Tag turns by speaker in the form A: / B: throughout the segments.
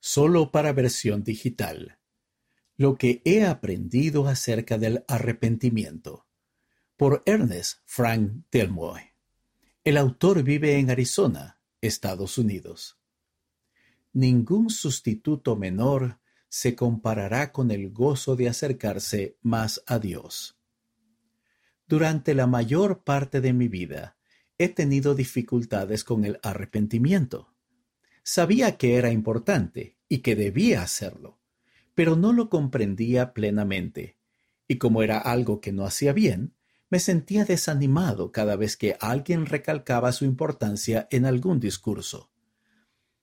A: solo para versión digital. Lo que he aprendido acerca del arrepentimiento. Por Ernest Frank Delmoy. El autor vive en Arizona, Estados Unidos. Ningún sustituto menor se comparará con el gozo de acercarse más a Dios. Durante la mayor parte de mi vida he tenido dificultades con el arrepentimiento. Sabía que era importante y que debía hacerlo, pero no lo comprendía plenamente, y como era algo que no hacía bien, me sentía desanimado cada vez que alguien recalcaba su importancia en algún discurso.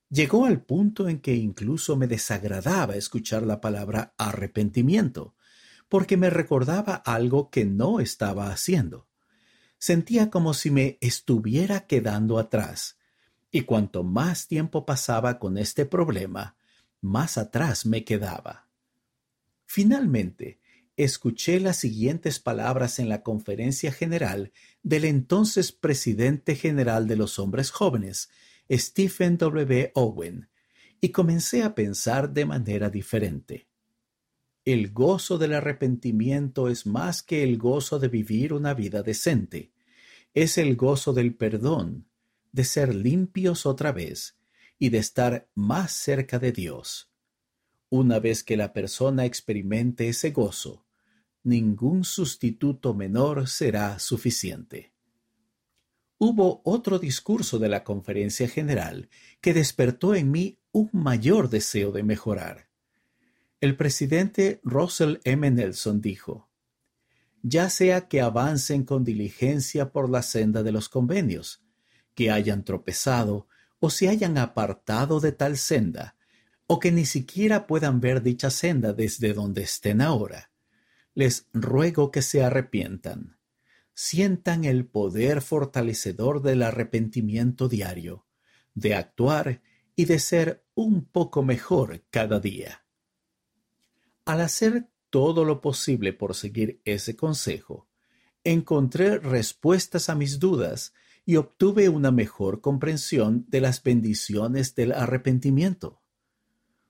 A: Llegó al punto en que incluso me desagradaba escuchar la palabra arrepentimiento, porque me recordaba algo que no estaba haciendo. Sentía como si me estuviera quedando atrás, y cuanto más tiempo pasaba con este problema, más atrás me quedaba. Finalmente, escuché las siguientes palabras en la conferencia general del entonces presidente general de los hombres jóvenes, Stephen W. Owen, y comencé a pensar de manera diferente. El gozo del arrepentimiento es más que el gozo de vivir una vida decente. Es el gozo del perdón, de ser limpios otra vez y de estar más cerca de Dios. Una vez que la persona experimente ese gozo, ningún sustituto menor será suficiente hubo otro discurso de la conferencia general que despertó en mí un mayor deseo de mejorar. El presidente Russell M. Nelson dijo, ya sea que avancen con diligencia por la senda de los convenios, que hayan tropezado o se hayan apartado de tal senda, o que ni siquiera puedan ver dicha senda desde donde estén ahora, les ruego que se arrepientan sientan el poder fortalecedor del arrepentimiento diario, de actuar y de ser un poco mejor cada día. Al hacer todo lo posible por seguir ese consejo, encontré respuestas a mis dudas y obtuve una mejor comprensión de las bendiciones del arrepentimiento.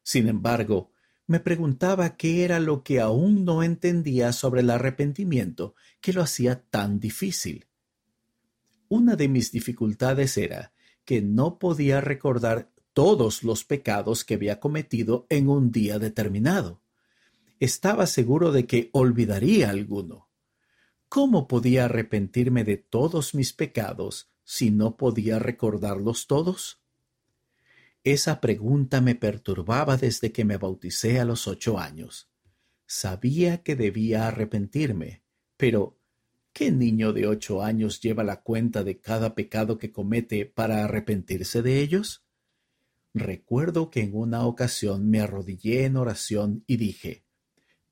A: Sin embargo, me preguntaba qué era lo que aún no entendía sobre el arrepentimiento que lo hacía tan difícil. Una de mis dificultades era que no podía recordar todos los pecados que había cometido en un día determinado. Estaba seguro de que olvidaría alguno. ¿Cómo podía arrepentirme de todos mis pecados si no podía recordarlos todos? Esa pregunta me perturbaba desde que me bauticé a los ocho años. Sabía que debía arrepentirme, pero ¿qué niño de ocho años lleva la cuenta de cada pecado que comete para arrepentirse de ellos? Recuerdo que en una ocasión me arrodillé en oración y dije,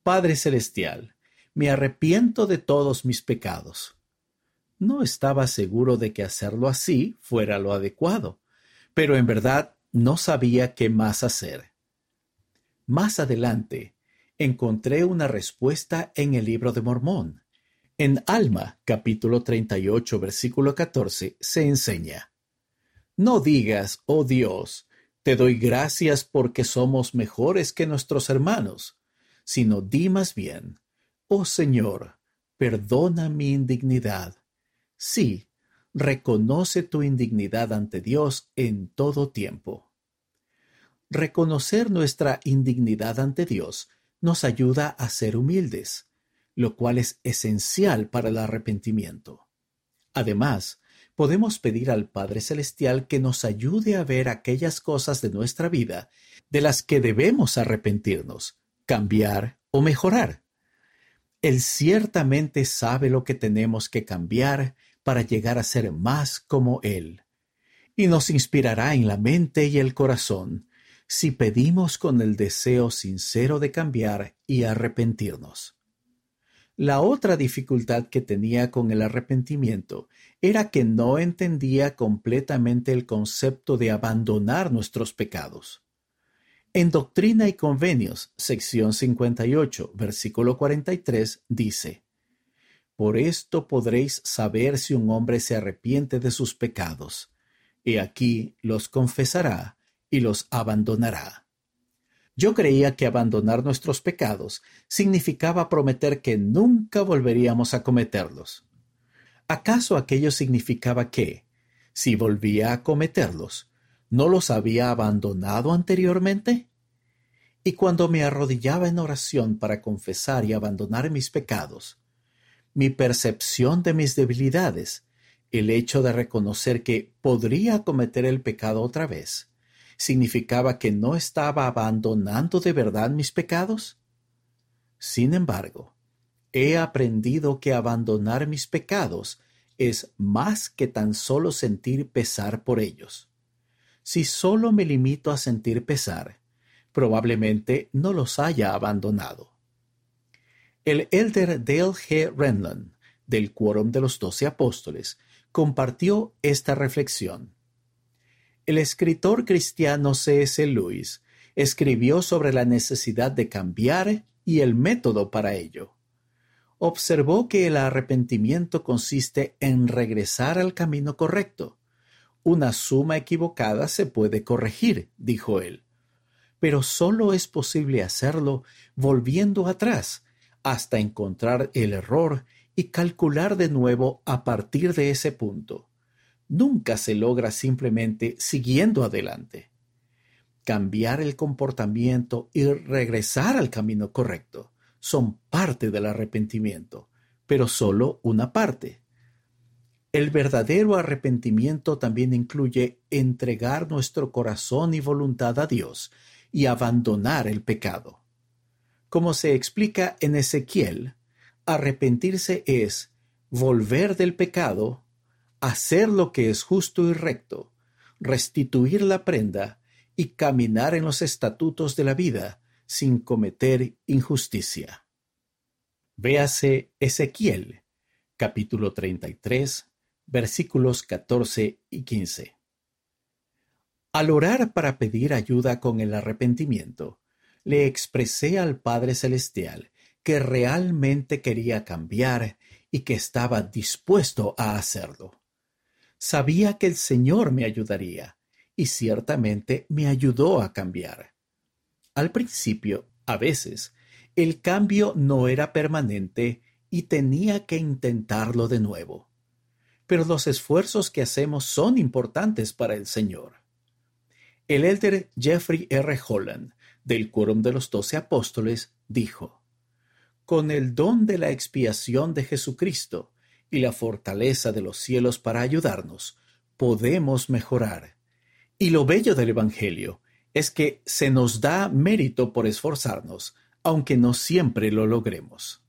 A: Padre Celestial, me arrepiento de todos mis pecados. No estaba seguro de que hacerlo así fuera lo adecuado, pero en verdad no sabía qué más hacer. Más adelante, encontré una respuesta en el libro de Mormón. En Alma, capítulo 38, versículo 14, se enseña, No digas, oh Dios, te doy gracias porque somos mejores que nuestros hermanos, sino di más bien, oh Señor, perdona mi indignidad. Sí, reconoce tu indignidad ante Dios en todo tiempo. Reconocer nuestra indignidad ante Dios nos ayuda a ser humildes, lo cual es esencial para el arrepentimiento. Además, podemos pedir al Padre Celestial que nos ayude a ver aquellas cosas de nuestra vida de las que debemos arrepentirnos, cambiar o mejorar. Él ciertamente sabe lo que tenemos que cambiar para llegar a ser más como Él, y nos inspirará en la mente y el corazón si pedimos con el deseo sincero de cambiar y arrepentirnos. La otra dificultad que tenía con el arrepentimiento era que no entendía completamente el concepto de abandonar nuestros pecados. En Doctrina y Convenios, sección 58, versículo 43, dice, Por esto podréis saber si un hombre se arrepiente de sus pecados. He aquí los confesará y los abandonará. Yo creía que abandonar nuestros pecados significaba prometer que nunca volveríamos a cometerlos. ¿Acaso aquello significaba que, si volvía a cometerlos, no los había abandonado anteriormente? Y cuando me arrodillaba en oración para confesar y abandonar mis pecados, mi percepción de mis debilidades, el hecho de reconocer que podría cometer el pecado otra vez, significaba que no estaba abandonando de verdad mis pecados? Sin embargo, he aprendido que abandonar mis pecados es más que tan solo sentir pesar por ellos. Si solo me limito a sentir pesar, probablemente no los haya abandonado. El elder Dale G. Renlund, del Quórum de los Doce Apóstoles, compartió esta reflexión. El escritor cristiano C.S. Lewis escribió sobre la necesidad de cambiar y el método para ello. Observó que el arrepentimiento consiste en regresar al camino correcto. Una suma equivocada se puede corregir, dijo él, pero solo es posible hacerlo volviendo atrás hasta encontrar el error y calcular de nuevo a partir de ese punto nunca se logra simplemente siguiendo adelante. Cambiar el comportamiento y regresar al camino correcto son parte del arrepentimiento, pero solo una parte. El verdadero arrepentimiento también incluye entregar nuestro corazón y voluntad a Dios y abandonar el pecado. Como se explica en Ezequiel, arrepentirse es volver del pecado hacer lo que es justo y recto, restituir la prenda y caminar en los estatutos de la vida sin cometer injusticia. Véase Ezequiel, capítulo 33, versículos 14 y 15. Al orar para pedir ayuda con el arrepentimiento, le expresé al Padre Celestial que realmente quería cambiar y que estaba dispuesto a hacerlo. Sabía que el Señor me ayudaría, y ciertamente me ayudó a cambiar. Al principio, a veces, el cambio no era permanente y tenía que intentarlo de nuevo. Pero los esfuerzos que hacemos son importantes para el Señor. El elder Jeffrey R. Holland, del Quórum de los Doce Apóstoles, dijo, Con el don de la expiación de Jesucristo, y la fortaleza de los cielos para ayudarnos, podemos mejorar. Y lo bello del Evangelio es que se nos da mérito por esforzarnos, aunque no siempre lo logremos.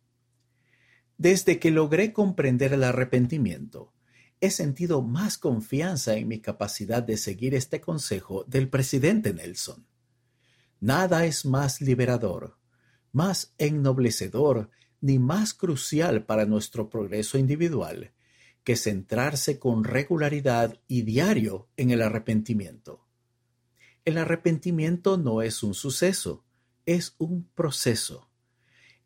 A: Desde que logré comprender el arrepentimiento, he sentido más confianza en mi capacidad de seguir este consejo del presidente Nelson. Nada es más liberador, más ennoblecedor ni más crucial para nuestro progreso individual que centrarse con regularidad y diario en el arrepentimiento. El arrepentimiento no es un suceso, es un proceso.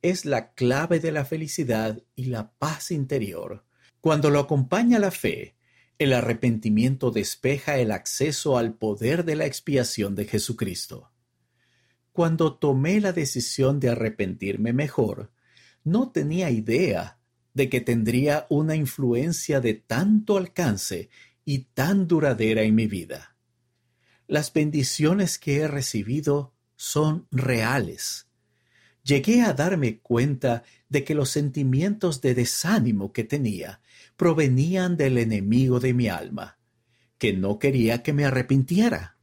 A: Es la clave de la felicidad y la paz interior. Cuando lo acompaña la fe, el arrepentimiento despeja el acceso al poder de la expiación de Jesucristo. Cuando tomé la decisión de arrepentirme mejor, no tenía idea de que tendría una influencia de tanto alcance y tan duradera en mi vida. Las bendiciones que he recibido son reales. Llegué a darme cuenta de que los sentimientos de desánimo que tenía provenían del enemigo de mi alma, que no quería que me arrepintiera.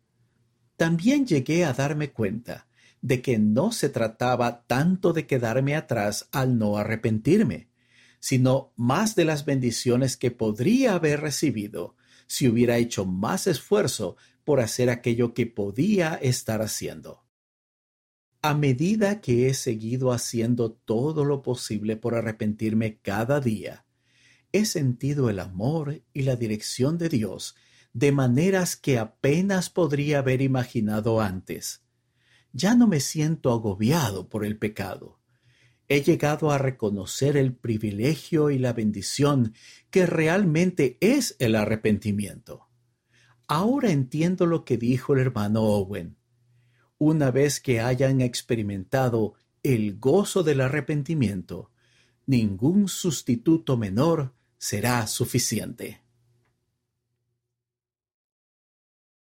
A: También llegué a darme cuenta de que no se trataba tanto de quedarme atrás al no arrepentirme, sino más de las bendiciones que podría haber recibido si hubiera hecho más esfuerzo por hacer aquello que podía estar haciendo. A medida que he seguido haciendo todo lo posible por arrepentirme cada día, he sentido el amor y la dirección de Dios de maneras que apenas podría haber imaginado antes ya no me siento agobiado por el pecado. He llegado a reconocer el privilegio y la bendición que realmente es el arrepentimiento. Ahora entiendo lo que dijo el hermano Owen. una vez que hayan experimentado el gozo del arrepentimiento, ningún sustituto menor será suficiente.